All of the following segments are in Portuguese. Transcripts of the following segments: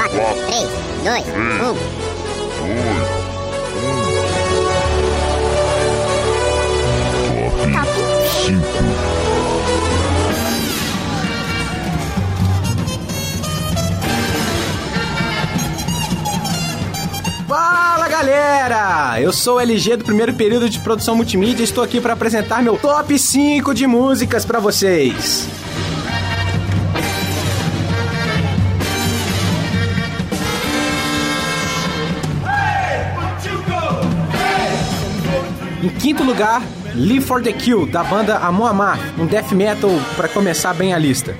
4, 3, 2, 1. Top 5. Fala galera! Eu sou o LG do primeiro período de produção multimídia e estou aqui para apresentar meu top 5 de músicas para vocês. Em quinto lugar, Live for the Kill, da banda Amon Amar, um death metal para começar bem a lista.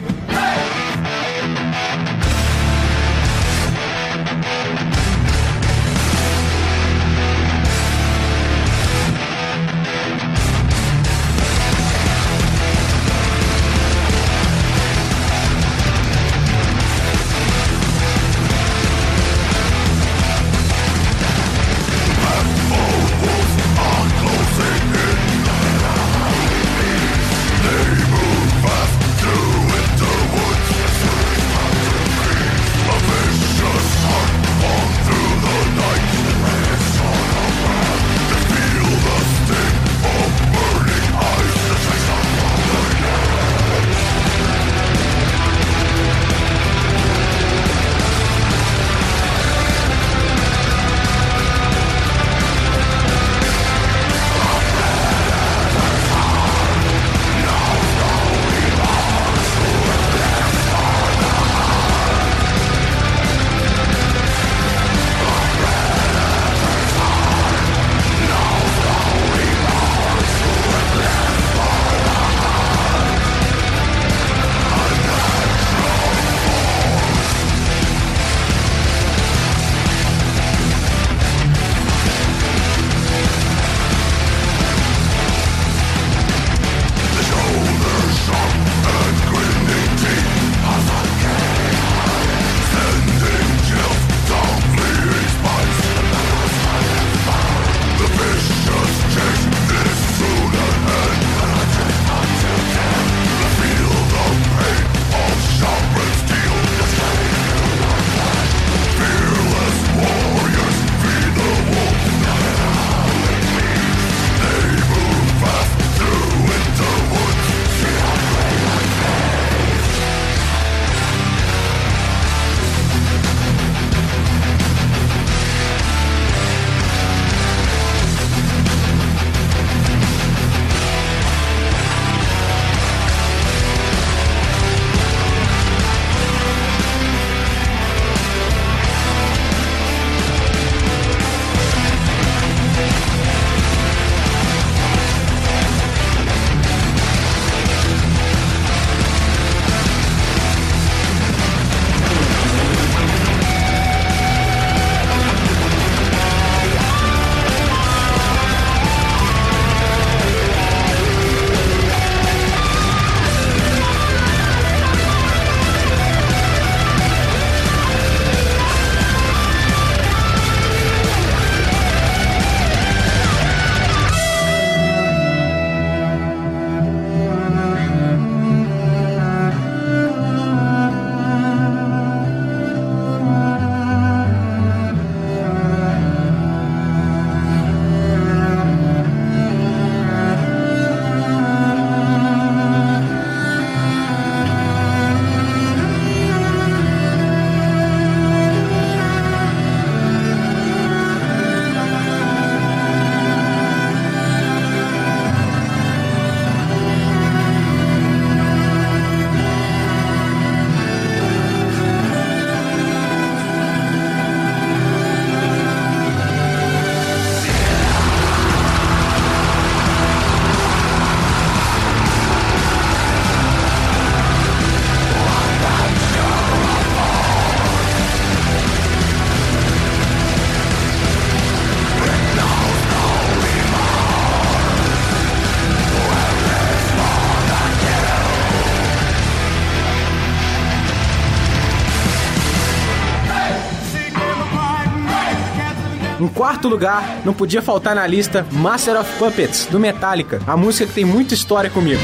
Em quarto lugar, não podia faltar na lista Master of Puppets, do Metallica, a música que tem muita história comigo.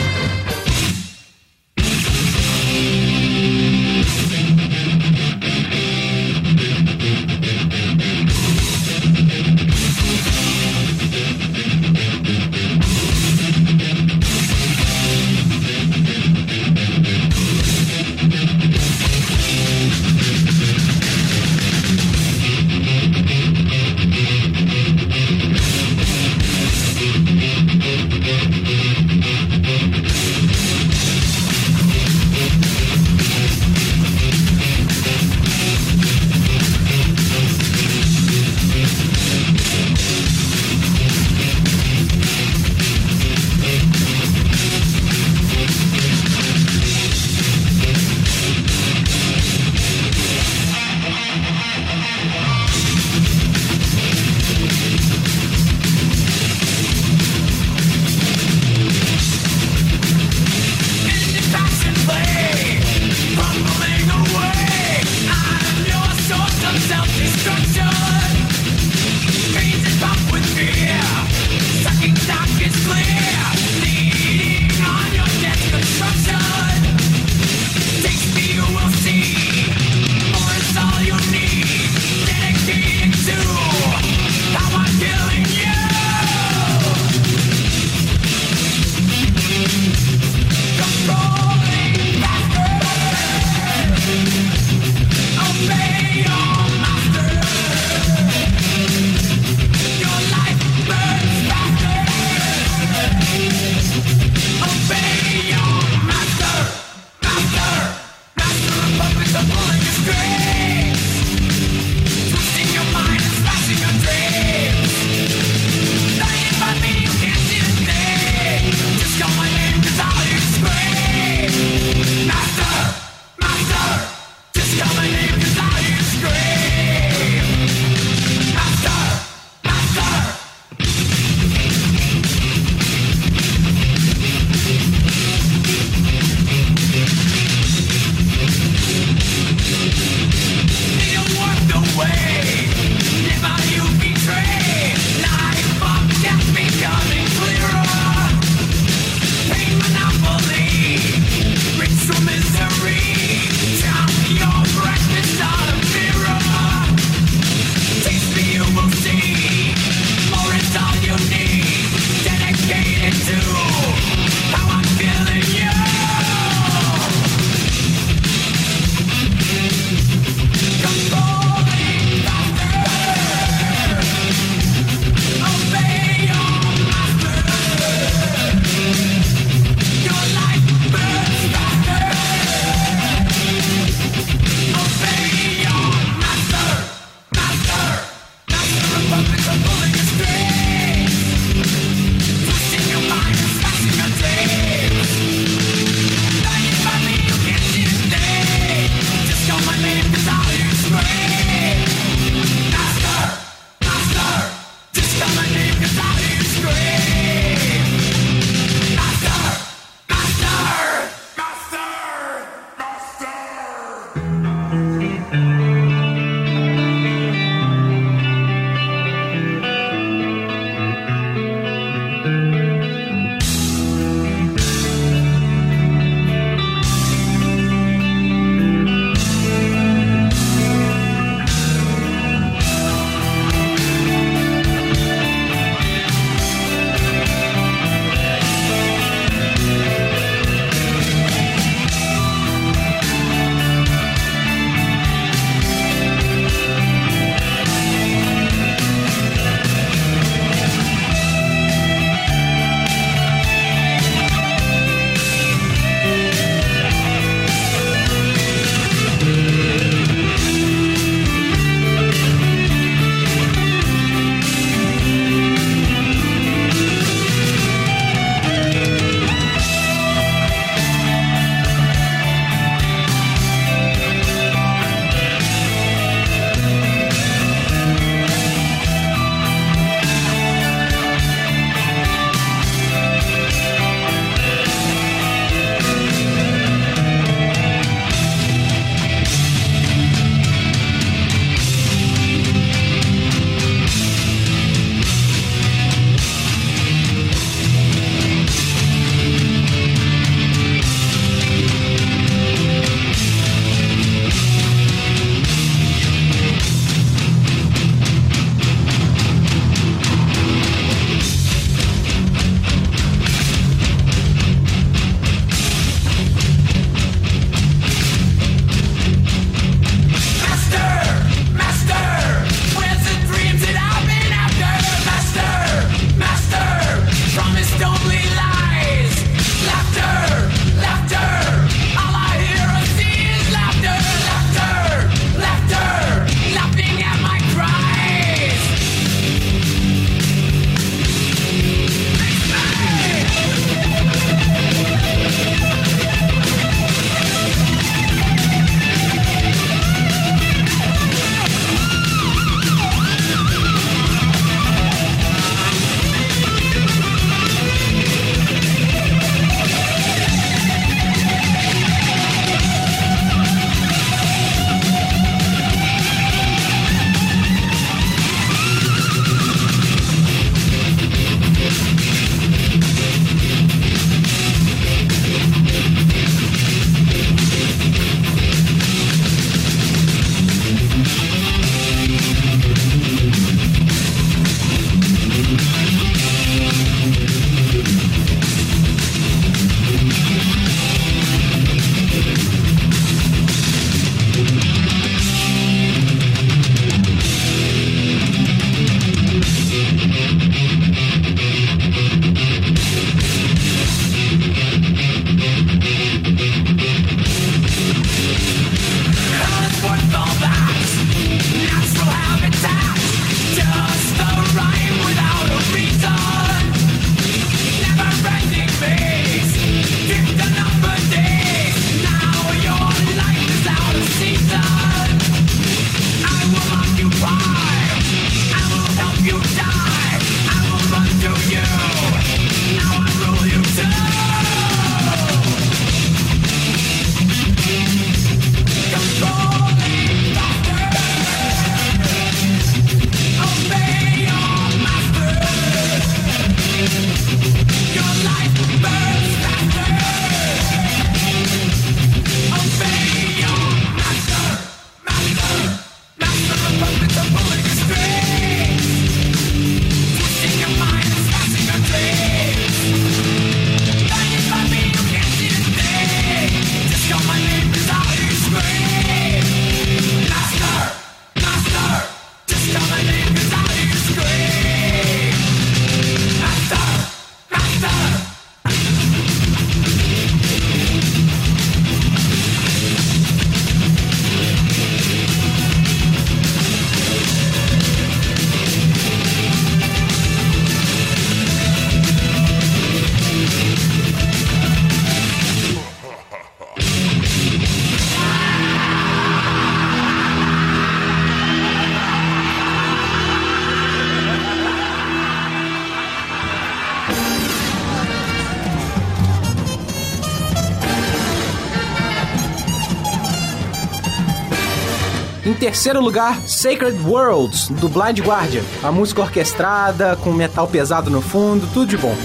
Em terceiro lugar, Sacred Worlds, do Blind Guardian. A música orquestrada, com metal pesado no fundo, tudo de bom.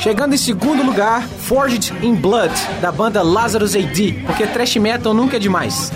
Chegando em segundo lugar, Forged in Blood, da banda Lazarus AD, porque thrash metal nunca é demais.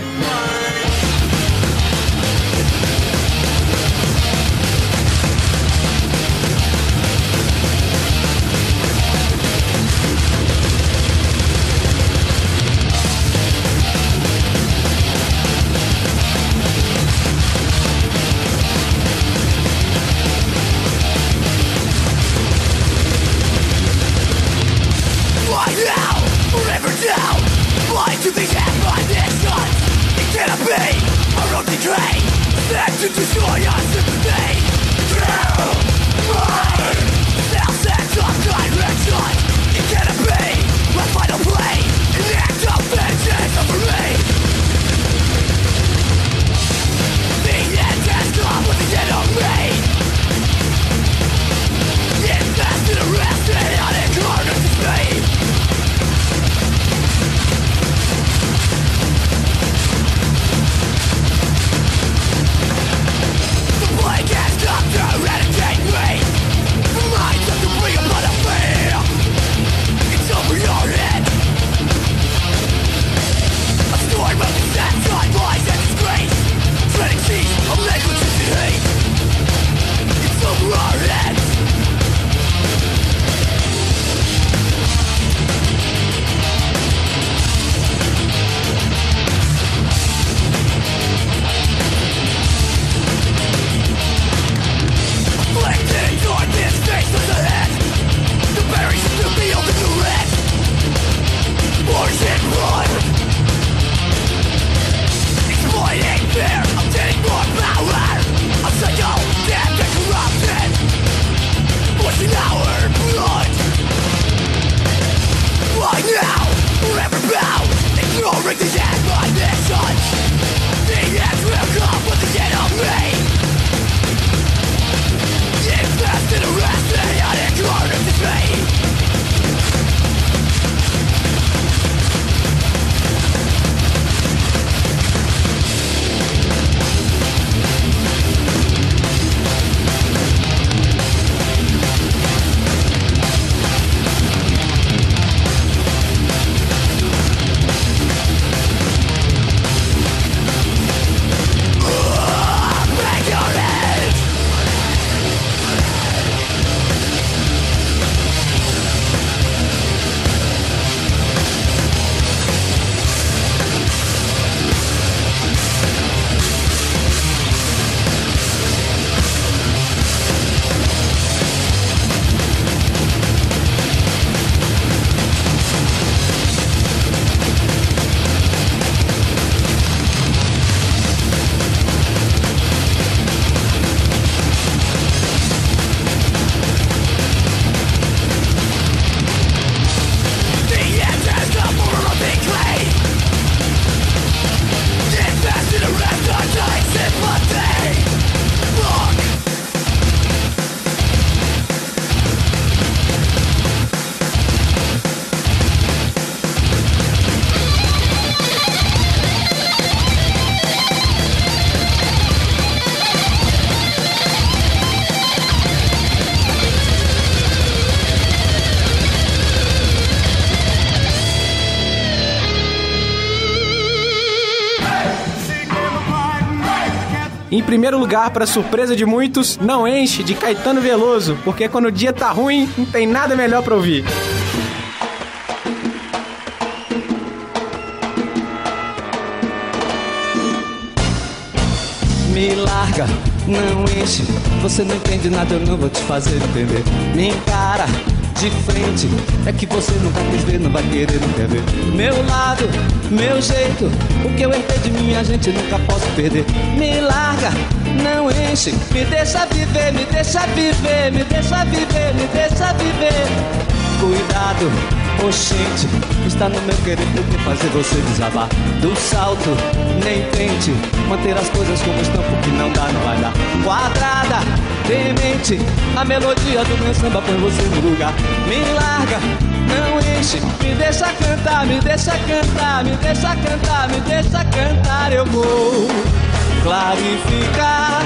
Primeiro lugar, para surpresa de muitos, não enche de Caetano Veloso, porque quando o dia tá ruim, não tem nada melhor para ouvir. Me larga, não enche. Você não entende nada, eu não vou te fazer entender. Me encara de frente. É que você nunca quis ver, não vai querer, não quer ver. Meu lado, meu jeito, o que eu herdei de mim a gente nunca posso perder. Me larga, não enche, me deixa viver, me deixa viver, me deixa viver, me deixa viver. Cuidado, oxente, está no meu querer porque fazer você desabar do salto. Nem tente manter as coisas como estão, porque não dá, não vai dar. Quadrada demente. A melodia do meu samba põe você no lugar. Me larga, não enche. Me deixa cantar, me deixa cantar, me deixa cantar, me deixa cantar. Eu vou clarificar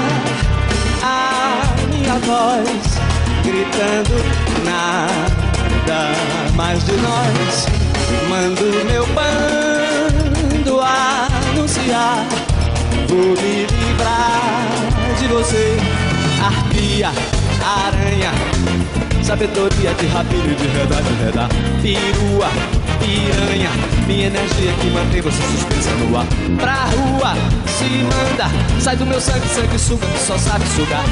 a minha voz, gritando na nada mais de nós. Mando meu bando anunciar. Vou me livrar de você, arpia, aranha, sabedoria de rabino de redar, de redar, pirua, piranha, minha energia que mantém você suspensa no ar. Pra rua, se manda, sai do meu sangue, sangue suga, que só sabe sugar.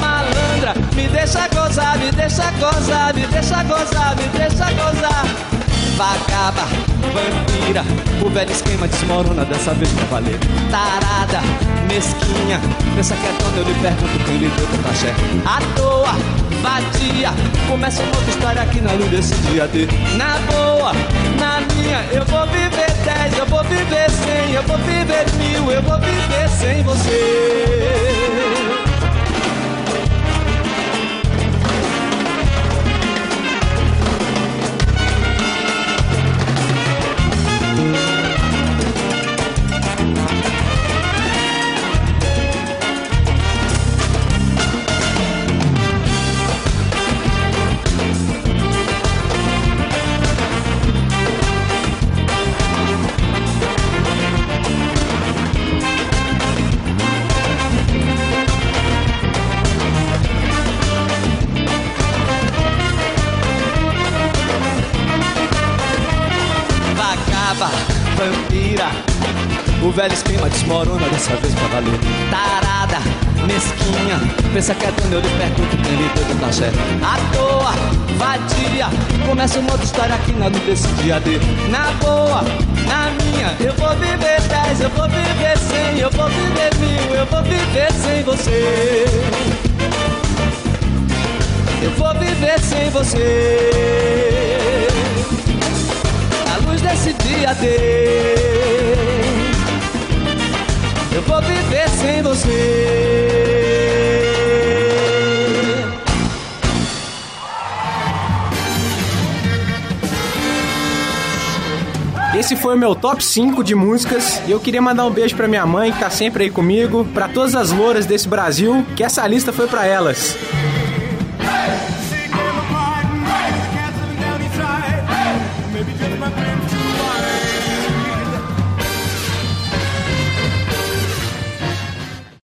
Malandra, me deixa gozar, me deixa gozar, me deixa gozar, me deixa gozar. Vagaba, vampira, o velho esquema desmorona dessa vez pra valer. Tarada, mesquinha, pensa que é dono, eu lhe pergunto quem lhe deu tanta axé. À toa, vadia, começa uma outra história aqui na luz desse dia D. Na boa, na minha, eu vou viver dez, eu vou viver cem, eu vou viver mil, eu vou viver sem você. Velho esquema desmorona dessa vez pra valer. Tarada, mesquinha, pensa que é dono, eu lhe pergunto quem lhe deu do axé. À toa, vadia, começa uma outra história aqui na desse dia D. Na boa, na minha, eu vou viver dez, eu vou viver cem, eu vou viver mil, eu vou viver sem você. Eu vou viver sem você. A luz desse dia D. Eu vou viver sem você. Esse foi o meu top 5 de músicas. E eu queria mandar um beijo pra minha mãe, que tá sempre aí comigo, pra todas as louras desse Brasil, que essa lista foi pra elas.